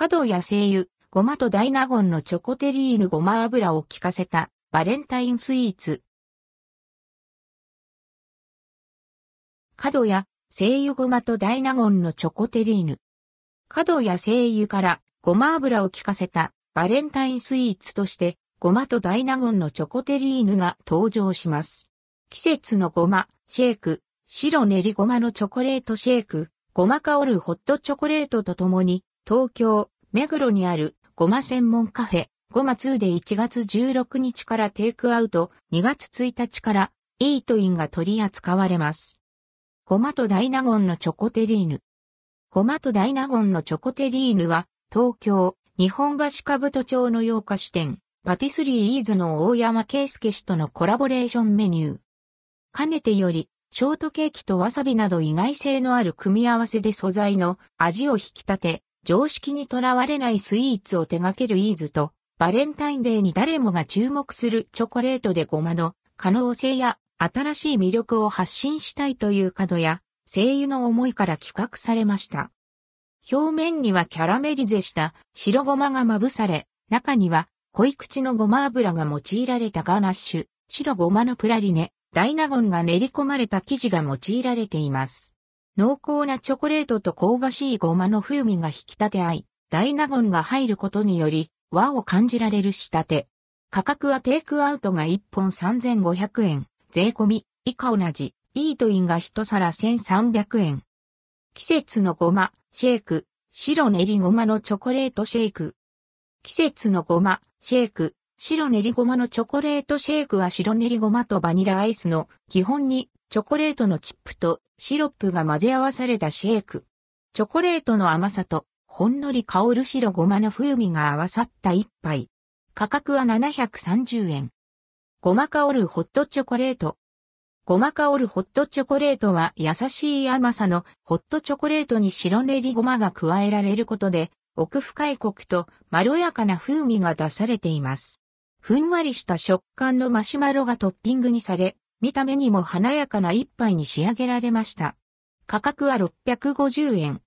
角や精油、ごまとダイナゴンのチョコテリーヌごま油を効かせたバレンタインスイーツ。角や精油ごまとダイナゴンのチョコテリーヌ。角や精油からごま油を効かせたバレンタインスイーツとしてごまとダイナゴンのチョコテリーヌが登場します。季節のごま、シェイク、白練りごまのチョコレートシェイク、ごま香るホットチョコレートとともに、東京、目黒にあるごま専門カフェ、ごま2で1月16日からテイクアウト、2月1日からイートインが取り扱われます。ごまとダイナゴンのチョコテリーヌ。ごまとダイナゴンのチョコテリーヌは、東京、日本橋兜町の洋菓子店、パティスリーイーズの大山圭介氏とのコラボレーションメニュー。かねてより、ショートケーキとわさびなど意外性のある組み合わせで素材の味を引き立て、常識にとらわれないスイーツを手掛けるイーズと、バレンタインデーに誰もが注目するチョコレートでごまの可能性や新しい魅力を発信したいという角や声優の思いから企画されました。表面にはキャラメリゼした白ごまがまぶされ、中には濃い口のごま油が用いられたガーナッシュ、白ごまのプラリネ、ダイナゴンが練り込まれた生地が用いられています。濃厚なチョコレートと香ばしいごまの風味が引き立て合い、ダイナゴンが入ることにより和を感じられる仕立て。価格はテイクアウトが1本3500円、税込み、以下同じ、イートインが1皿1300円。季節のごま、シェイク、白練りごまのチョコレートシェイク。季節のごま、シェイク、白練りごまのチョコレートシェイクは白練りごまとバニラアイスの基本にチョコレートのチップとシロップが混ぜ合わされたシェイク。チョコレートの甘さとほんのり香る白ごまの風味が合わさった一杯。価格は730円。ごま香るホットチョコレート。ごま香るホットチョコレートは優しい甘さのホットチョコレートに白練りごまが加えられることで奥深いコクとまろやかな風味が出されています。ふんわりした食感のマシュマロがトッピングにされ、見た目にも華やかな一杯に仕上げられました。価格は650円。